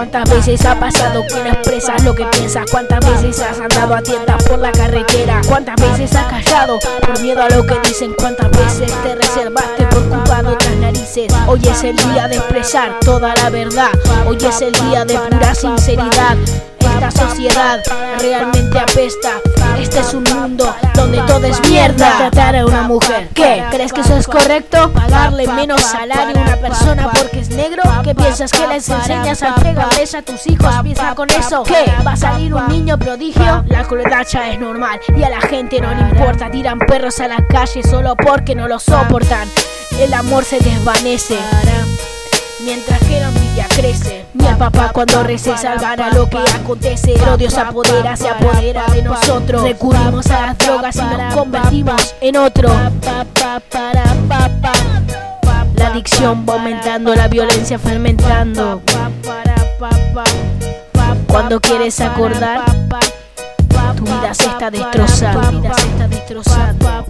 ¿Cuántas veces ha pasado que no expresas lo que piensas? ¿Cuántas veces has andado a tiendas por la carretera? ¿Cuántas veces has callado por miedo a lo que dicen? ¿Cuántas veces te reservaste por culpa narices? Hoy es el día de expresar toda la verdad. Hoy es el día de pura sinceridad. Sociedad realmente apesta. Este es un mundo donde todo es mierda. Tratar a una mujer. ¿Qué? ¿Crees que eso es correcto? ¿Pagarle menos salario a una persona porque es negro? ¿Qué piensas que les enseñas a pegarles a tus hijos? ¿Piensa con eso? ¿Qué? ¿Va a salir un niño prodigio? La crueldad ya es normal y a la gente no le importa. Tiran perros a la calle solo porque no lo soportan. El amor se desvanece mientras que la envidia crece. Mi papá cuando rece salvará lo que acontece. El odio se apodera, se apodera de nosotros. Recurrimos a las drogas y nos convertimos en otro. La adicción va aumentando, la violencia fermentando. Cuando quieres acordar, tu vida se está destrozando. Tu vida se está destrozando.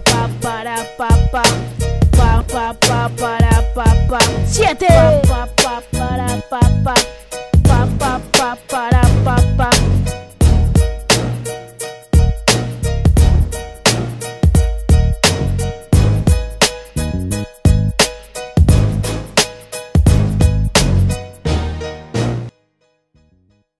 Siete. Pa, pa, para, pa, pa, pa, pa, pa, para, pa, pa.